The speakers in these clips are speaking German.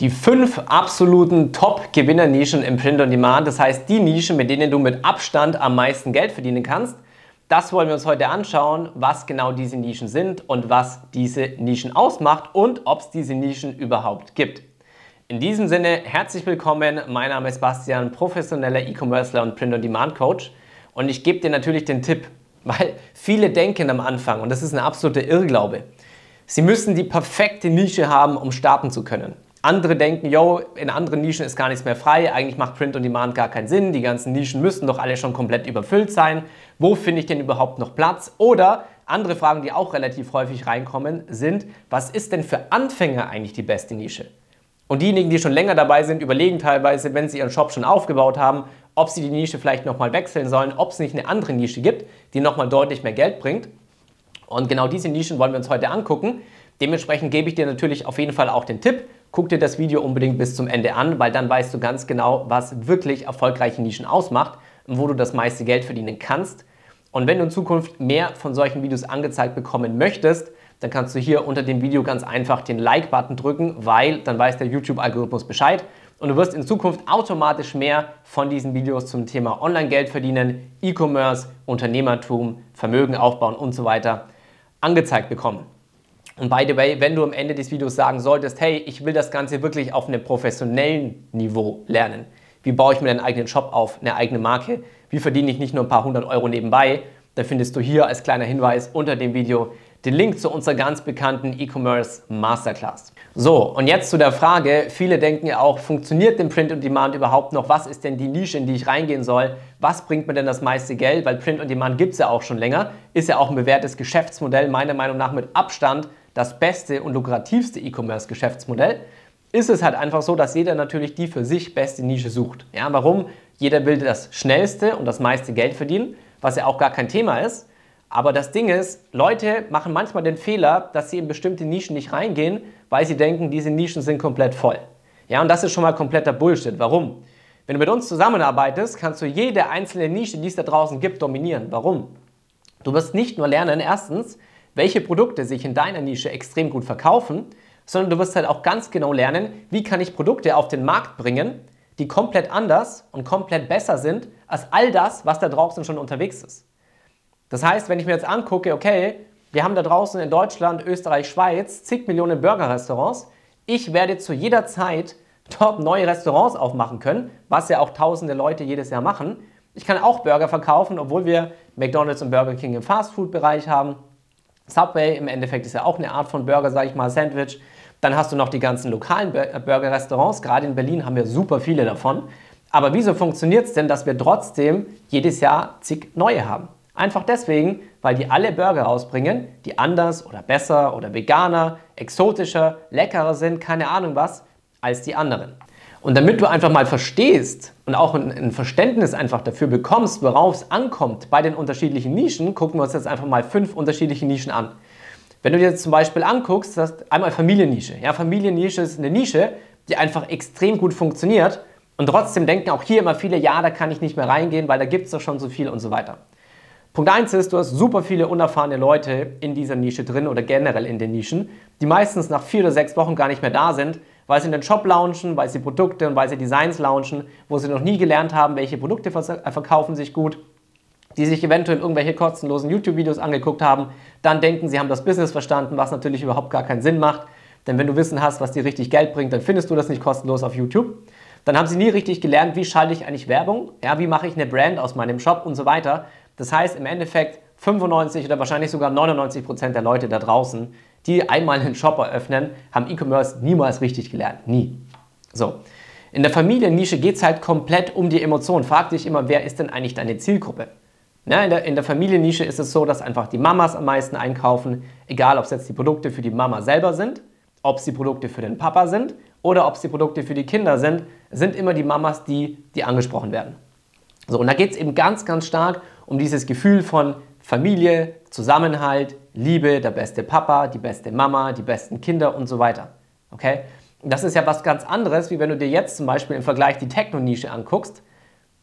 Die fünf absoluten Top-Gewinner-Nischen im Print on Demand, das heißt die Nischen, mit denen du mit Abstand am meisten Geld verdienen kannst. Das wollen wir uns heute anschauen, was genau diese Nischen sind und was diese Nischen ausmacht und ob es diese Nischen überhaupt gibt. In diesem Sinne, herzlich willkommen. Mein Name ist Bastian, professioneller E-Commercer und Print on Demand Coach. Und ich gebe dir natürlich den Tipp, weil viele denken am Anfang, und das ist ein absoluter Irrglaube, sie müssen die perfekte Nische haben, um starten zu können. Andere denken, yo, in anderen Nischen ist gar nichts mehr frei, eigentlich macht Print on Demand gar keinen Sinn, die ganzen Nischen müssten doch alle schon komplett überfüllt sein. Wo finde ich denn überhaupt noch Platz? Oder andere Fragen, die auch relativ häufig reinkommen, sind, was ist denn für Anfänger eigentlich die beste Nische? Und diejenigen, die schon länger dabei sind, überlegen teilweise, wenn sie ihren Shop schon aufgebaut haben, ob sie die Nische vielleicht nochmal wechseln sollen, ob es nicht eine andere Nische gibt, die nochmal deutlich mehr Geld bringt. Und genau diese Nischen wollen wir uns heute angucken. Dementsprechend gebe ich dir natürlich auf jeden Fall auch den Tipp, guck dir das Video unbedingt bis zum Ende an, weil dann weißt du ganz genau, was wirklich erfolgreiche Nischen ausmacht und wo du das meiste Geld verdienen kannst. Und wenn du in Zukunft mehr von solchen Videos angezeigt bekommen möchtest, dann kannst du hier unter dem Video ganz einfach den Like-Button drücken, weil dann weiß der YouTube-Algorithmus Bescheid und du wirst in Zukunft automatisch mehr von diesen Videos zum Thema Online-Geld verdienen, E-Commerce, Unternehmertum, Vermögen aufbauen und so weiter angezeigt bekommen. Und by the way, wenn du am Ende des Videos sagen solltest, hey, ich will das Ganze wirklich auf einem professionellen Niveau lernen. Wie baue ich mir einen eigenen Shop auf, eine eigene Marke? Wie verdiene ich nicht nur ein paar hundert Euro nebenbei? Dann findest du hier als kleiner Hinweis unter dem Video den Link zu unserer ganz bekannten E-Commerce Masterclass. So, und jetzt zu der Frage, viele denken ja auch, funktioniert denn Print on Demand überhaupt noch? Was ist denn die Nische, in die ich reingehen soll? Was bringt mir denn das meiste Geld? Weil Print on Demand gibt es ja auch schon länger, ist ja auch ein bewährtes Geschäftsmodell, meiner Meinung nach mit Abstand das beste und lukrativste E-Commerce-Geschäftsmodell, ist es halt einfach so, dass jeder natürlich die für sich beste Nische sucht. Ja, warum? Jeder will das schnellste und das meiste Geld verdienen, was ja auch gar kein Thema ist. Aber das Ding ist, Leute machen manchmal den Fehler, dass sie in bestimmte Nischen nicht reingehen, weil sie denken, diese Nischen sind komplett voll. Ja, und das ist schon mal kompletter Bullshit. Warum? Wenn du mit uns zusammenarbeitest, kannst du jede einzelne Nische, die es da draußen gibt, dominieren. Warum? Du wirst nicht nur lernen, erstens, welche Produkte sich in deiner Nische extrem gut verkaufen, sondern du wirst halt auch ganz genau lernen, wie kann ich Produkte auf den Markt bringen, die komplett anders und komplett besser sind als all das, was da draußen schon unterwegs ist. Das heißt, wenn ich mir jetzt angucke, okay, wir haben da draußen in Deutschland, Österreich, Schweiz zig Millionen Burger-Restaurants, ich werde zu jeder Zeit dort neue Restaurants aufmachen können, was ja auch tausende Leute jedes Jahr machen. Ich kann auch Burger verkaufen, obwohl wir McDonald's und Burger King im Fastfood-Bereich haben. Subway im Endeffekt ist ja auch eine Art von Burger, sage ich mal, Sandwich. Dann hast du noch die ganzen lokalen äh, Burger-Restaurants. Gerade in Berlin haben wir super viele davon. Aber wieso funktioniert es denn, dass wir trotzdem jedes Jahr zig neue haben? Einfach deswegen, weil die alle Burger rausbringen, die anders oder besser oder veganer, exotischer, leckerer sind, keine Ahnung was, als die anderen. Und damit du einfach mal verstehst und auch ein, Verständnis einfach dafür bekommst, worauf es ankommt bei den unterschiedlichen Nischen, gucken wir uns jetzt einfach mal fünf unterschiedliche Nischen an. Wenn du dir jetzt zum Beispiel anguckst, das ist einmal Familiennische. Ja, Familiennische ist eine Nische, die einfach extrem gut funktioniert und trotzdem denken auch hier immer viele, ja, da kann ich nicht mehr reingehen, weil da gibt es doch schon so viel und so weiter. Punkt 1 ist, du hast super viele unerfahrene Leute in dieser Nische drin oder generell in den Nischen, die meistens nach vier oder sechs Wochen gar nicht mehr da sind, weil sie den Shop launchen, weil sie Produkte und weil sie Designs launchen, wo sie noch nie gelernt haben, welche Produkte äh, verkaufen sich gut, die sich eventuell irgendwelche kostenlosen YouTube-Videos angeguckt haben, dann denken, sie haben das Business verstanden, was natürlich überhaupt gar keinen Sinn macht. Denn wenn du Wissen hast, was dir richtig Geld bringt, dann findest du das nicht kostenlos auf YouTube. Dann haben sie nie richtig gelernt, wie schalte ich eigentlich Werbung, ja, wie mache ich eine Brand aus meinem Shop und so weiter. Das heißt im Endeffekt 95 oder wahrscheinlich sogar 99 Prozent der Leute da draußen die einmal einen Shop eröffnen, haben E-Commerce niemals richtig gelernt. Nie. So. In der Familiennische geht es halt komplett um die Emotionen. Frag dich immer, wer ist denn eigentlich deine Zielgruppe? Ja, in, der, in der Familiennische ist es so, dass einfach die Mamas am meisten einkaufen, egal ob es jetzt die Produkte für die Mama selber sind, ob es die Produkte für den Papa sind oder ob es die Produkte für die Kinder sind, sind immer die Mamas, die, die angesprochen werden. So, und da geht es eben ganz, ganz stark um dieses Gefühl von Familie, Zusammenhalt, Liebe, der beste Papa, die beste Mama, die besten Kinder und so weiter. Okay? Das ist ja was ganz anderes, wie wenn du dir jetzt zum Beispiel im Vergleich die Techno-Nische anguckst.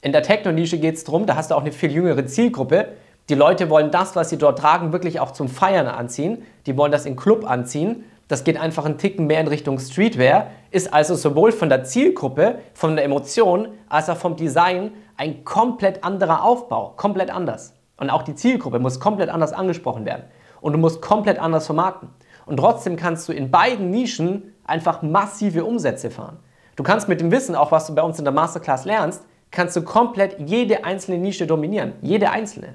In der Techno-Nische geht es darum, da hast du auch eine viel jüngere Zielgruppe. Die Leute wollen das, was sie dort tragen, wirklich auch zum Feiern anziehen. Die wollen das im Club anziehen. Das geht einfach einen Ticken mehr in Richtung Streetwear, ist also sowohl von der Zielgruppe, von der Emotion, als auch vom Design ein komplett anderer Aufbau, komplett anders. Und auch die Zielgruppe muss komplett anders angesprochen werden. Und du musst komplett anders vermarkten. Und trotzdem kannst du in beiden Nischen einfach massive Umsätze fahren. Du kannst mit dem Wissen, auch was du bei uns in der Masterclass lernst, kannst du komplett jede einzelne Nische dominieren. Jede einzelne.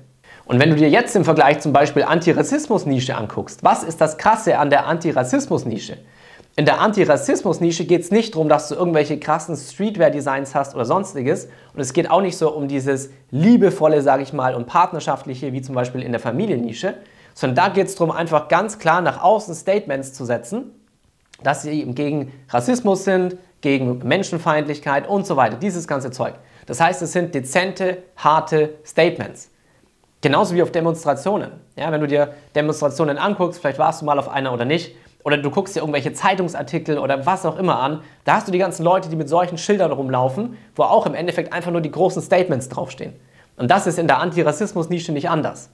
Und wenn du dir jetzt im Vergleich zum Beispiel Antirassismus-Nische anguckst, was ist das Krasse an der Antirassismus-Nische? In der Antirassismus-Nische geht es nicht darum, dass du irgendwelche krassen Streetwear-Designs hast oder sonstiges. Und es geht auch nicht so um dieses liebevolle, sage ich mal, und partnerschaftliche, wie zum Beispiel in der Familiennische, sondern da geht es darum, einfach ganz klar nach außen Statements zu setzen, dass sie eben gegen Rassismus sind, gegen Menschenfeindlichkeit und so weiter, dieses ganze Zeug. Das heißt, es sind dezente, harte Statements. Genauso wie auf Demonstrationen. Ja, wenn du dir Demonstrationen anguckst, vielleicht warst du mal auf einer oder nicht, oder du guckst dir irgendwelche Zeitungsartikel oder was auch immer an, da hast du die ganzen Leute, die mit solchen Schildern rumlaufen, wo auch im Endeffekt einfach nur die großen Statements draufstehen. Und das ist in der Antirassismus-Nische nicht anders.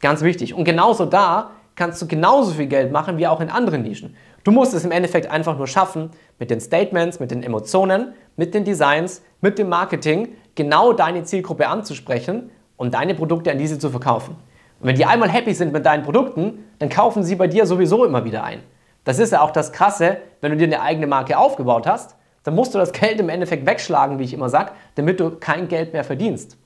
Ganz wichtig. Und genauso da kannst du genauso viel Geld machen wie auch in anderen Nischen. Du musst es im Endeffekt einfach nur schaffen, mit den Statements, mit den Emotionen, mit den Designs, mit dem Marketing genau deine Zielgruppe anzusprechen und deine Produkte an diese zu verkaufen. Und wenn die einmal happy sind mit deinen Produkten, dann kaufen sie bei dir sowieso immer wieder ein. Das ist ja auch das Krasse, wenn du dir eine eigene Marke aufgebaut hast, dann musst du das Geld im Endeffekt wegschlagen, wie ich immer sage, damit du kein Geld mehr verdienst.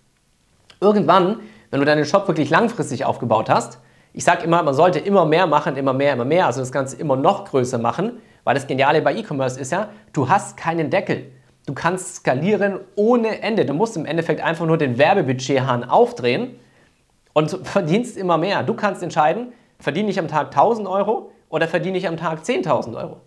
Irgendwann, wenn du deinen Shop wirklich langfristig aufgebaut hast, ich sage immer, man sollte immer mehr machen, immer mehr, immer mehr, also das Ganze immer noch größer machen, weil das Geniale bei E-Commerce ist ja, du hast keinen Deckel. Du kannst skalieren ohne Ende. Du musst im Endeffekt einfach nur den Werbebudgethahn aufdrehen und verdienst immer mehr. Du kannst entscheiden, verdiene ich am Tag 1000 Euro oder verdiene ich am Tag 10.000 Euro.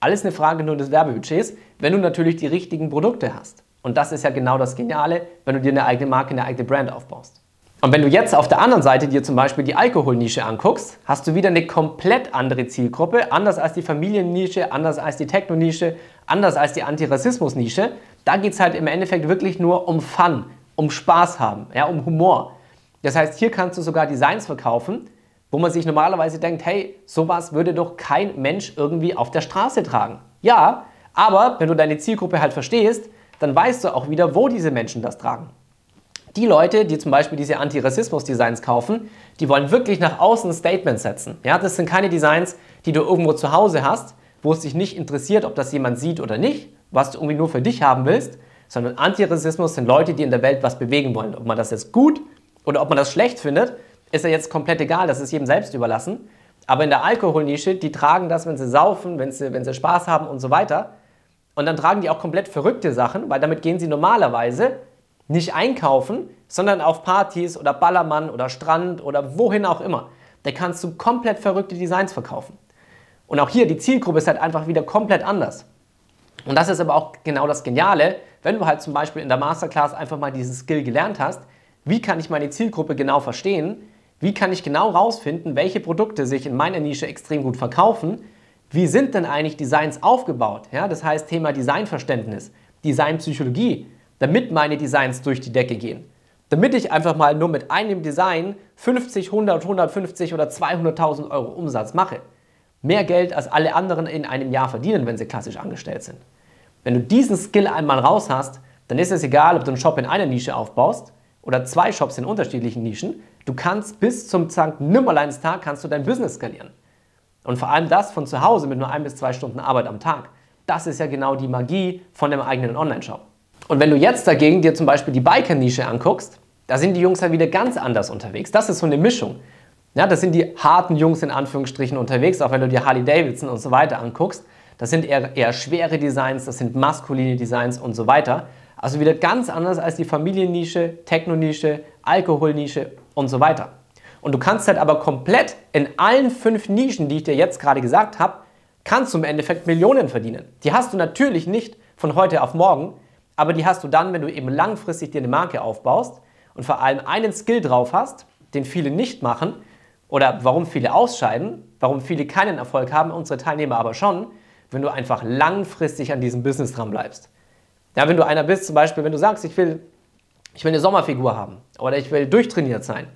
Alles eine Frage nur des Werbebudgets, wenn du natürlich die richtigen Produkte hast. Und das ist ja genau das Geniale, wenn du dir eine eigene Marke, eine eigene Brand aufbaust. Und wenn du jetzt auf der anderen Seite dir zum Beispiel die Alkoholnische anguckst, hast du wieder eine komplett andere Zielgruppe, anders als die Familiennische, anders als die Techno-Nische, anders als die Antirassismus-Nische. Da geht es halt im Endeffekt wirklich nur um Fun, um Spaß haben, ja, um Humor. Das heißt, hier kannst du sogar Designs verkaufen, wo man sich normalerweise denkt, hey, sowas würde doch kein Mensch irgendwie auf der Straße tragen. Ja, aber wenn du deine Zielgruppe halt verstehst, dann weißt du auch wieder, wo diese Menschen das tragen. Die Leute, die zum Beispiel diese Antirassismus-Designs kaufen, die wollen wirklich nach außen ein Statement setzen. Ja, das sind keine Designs, die du irgendwo zu Hause hast, wo es dich nicht interessiert, ob das jemand sieht oder nicht, was du irgendwie nur für dich haben willst, sondern Antirassismus sind Leute, die in der Welt was bewegen wollen. Ob man das jetzt gut oder ob man das schlecht findet, ist ja jetzt komplett egal, das ist jedem selbst überlassen. Aber in der Alkoholnische, die tragen das, wenn sie saufen, wenn sie, wenn sie Spaß haben und so weiter. Und dann tragen die auch komplett verrückte Sachen, weil damit gehen sie normalerweise nicht einkaufen, sondern auf Partys oder Ballermann oder Strand oder wohin auch immer. Da kannst du komplett verrückte Designs verkaufen. Und auch hier, die Zielgruppe ist halt einfach wieder komplett anders. Und das ist aber auch genau das Geniale, wenn du halt zum Beispiel in der Masterclass einfach mal diesen Skill gelernt hast, wie kann ich meine Zielgruppe genau verstehen, wie kann ich genau rausfinden, welche Produkte sich in meiner Nische extrem gut verkaufen, wie sind denn eigentlich Designs aufgebaut? Ja, das heißt Thema Designverständnis, Designpsychologie, damit meine Designs durch die Decke gehen. Damit ich einfach mal nur mit einem Design 50, 100, 150 oder 200.000 Euro Umsatz mache. Mehr Geld als alle anderen in einem Jahr verdienen, wenn sie klassisch angestellt sind. Wenn du diesen Skill einmal raus hast, dann ist es egal, ob du einen Shop in einer Nische aufbaust oder zwei Shops in unterschiedlichen Nischen. Du kannst bis zum Zank Nimmerleinstag kannst du dein Business skalieren. Und vor allem das von zu Hause mit nur ein bis zwei Stunden Arbeit am Tag. Das ist ja genau die Magie von dem eigenen Online-Shop. Und wenn du jetzt dagegen dir zum Beispiel die Biker-Nische anguckst, da sind die Jungs ja wieder ganz anders unterwegs. Das ist so eine Mischung. Ja, das sind die harten Jungs in Anführungsstrichen unterwegs, auch wenn du dir Harley Davidson und so weiter anguckst. Das sind eher, eher schwere Designs, das sind maskuline Designs und so weiter. Also wieder ganz anders als die Familiennische, Techno-Nische, Alkoholnische und so weiter. Und du kannst halt aber komplett in allen fünf Nischen, die ich dir jetzt gerade gesagt habe, kannst du im Endeffekt Millionen verdienen. Die hast du natürlich nicht von heute auf morgen, aber die hast du dann, wenn du eben langfristig dir eine Marke aufbaust und vor allem einen Skill drauf hast, den viele nicht machen oder warum viele ausscheiden, warum viele keinen Erfolg haben, unsere Teilnehmer aber schon, wenn du einfach langfristig an diesem Business dran bleibst. Ja, wenn du einer bist, zum Beispiel, wenn du sagst, ich will, ich will eine Sommerfigur haben oder ich will durchtrainiert sein,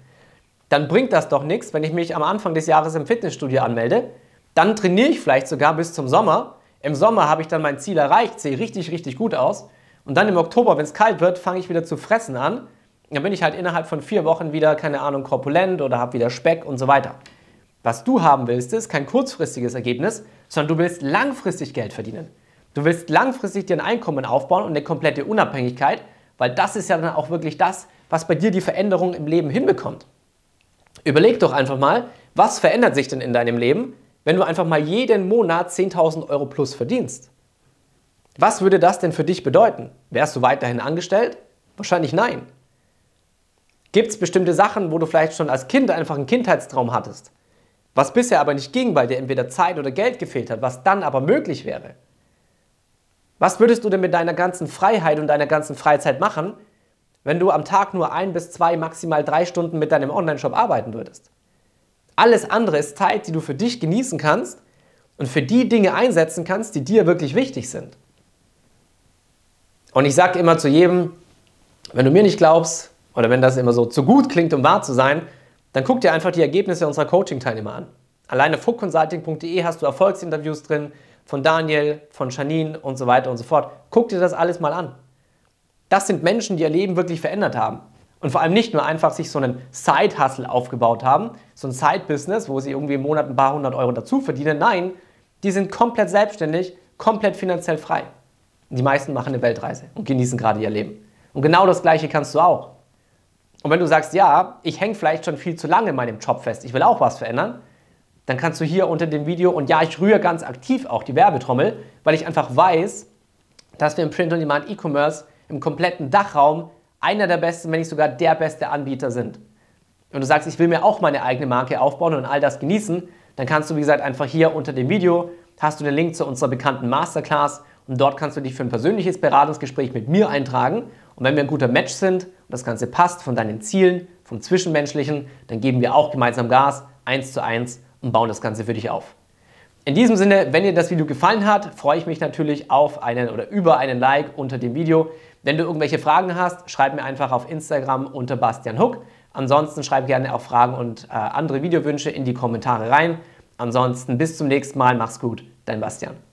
dann bringt das doch nichts, wenn ich mich am Anfang des Jahres im Fitnessstudio anmelde, Dann trainiere ich vielleicht sogar bis zum Sommer. Im Sommer habe ich dann mein Ziel erreicht, sehe richtig, richtig gut aus. Und dann im Oktober, wenn es kalt wird, fange ich wieder zu fressen an. Dann bin ich halt innerhalb von vier Wochen wieder, keine Ahnung, korpulent oder habe wieder Speck und so weiter. Was du haben willst, ist kein kurzfristiges Ergebnis, sondern du willst langfristig Geld verdienen. Du willst langfristig dir ein Einkommen aufbauen und eine komplette Unabhängigkeit, weil das ist ja dann auch wirklich das, was bei dir die Veränderung im Leben hinbekommt. Überleg doch einfach mal, was verändert sich denn in deinem Leben, wenn du einfach mal jeden Monat 10.000 Euro plus verdienst? Was würde das denn für dich bedeuten? Wärst du weiterhin angestellt? Wahrscheinlich nein. Gibt es bestimmte Sachen, wo du vielleicht schon als Kind einfach einen Kindheitstraum hattest, was bisher aber nicht ging, weil dir entweder Zeit oder Geld gefehlt hat, was dann aber möglich wäre? Was würdest du denn mit deiner ganzen Freiheit und deiner ganzen Freizeit machen, wenn du am Tag nur ein bis zwei, maximal drei Stunden mit deinem Online-Shop arbeiten würdest? Alles andere ist Zeit, die du für dich genießen kannst und für die Dinge einsetzen kannst, die dir wirklich wichtig sind. Und ich sage immer zu jedem, wenn du mir nicht glaubst oder wenn das immer so zu gut klingt, um wahr zu sein, dann guck dir einfach die Ergebnisse unserer Coaching-Teilnehmer an. Alleine fuckconsulting.de hast du Erfolgsinterviews drin von Daniel, von Janine und so weiter und so fort. Guck dir das alles mal an. Das sind Menschen, die ihr Leben wirklich verändert haben. Und vor allem nicht nur einfach sich so einen Side-Hustle aufgebaut haben, so ein Side-Business, wo sie irgendwie im Monat ein paar hundert Euro dazu verdienen. Nein, die sind komplett selbstständig, komplett finanziell frei. Die meisten machen eine Weltreise und genießen gerade ihr Leben. Und genau das Gleiche kannst du auch. Und wenn du sagst, ja, ich hänge vielleicht schon viel zu lange in meinem Job fest, ich will auch was verändern, dann kannst du hier unter dem Video, und ja, ich rühre ganz aktiv auch die Werbetrommel, weil ich einfach weiß, dass wir im Print-on-Demand E-Commerce im kompletten Dachraum einer der besten, wenn nicht sogar der beste Anbieter sind. Und du sagst, ich will mir auch meine eigene Marke aufbauen und all das genießen, dann kannst du, wie gesagt, einfach hier unter dem Video hast du den Link zu unserer bekannten Masterclass und dort kannst du dich für ein persönliches Beratungsgespräch mit mir eintragen. Und wenn wir ein guter Match sind das Ganze passt von deinen Zielen, vom Zwischenmenschlichen, dann geben wir auch gemeinsam Gas, eins zu eins und bauen das Ganze für dich auf. In diesem Sinne, wenn dir das Video gefallen hat, freue ich mich natürlich auf einen oder über einen Like unter dem Video. Wenn du irgendwelche Fragen hast, schreib mir einfach auf Instagram unter Bastian Huck. Ansonsten schreib gerne auch Fragen und äh, andere Videowünsche in die Kommentare rein. Ansonsten bis zum nächsten Mal, mach's gut, dein Bastian.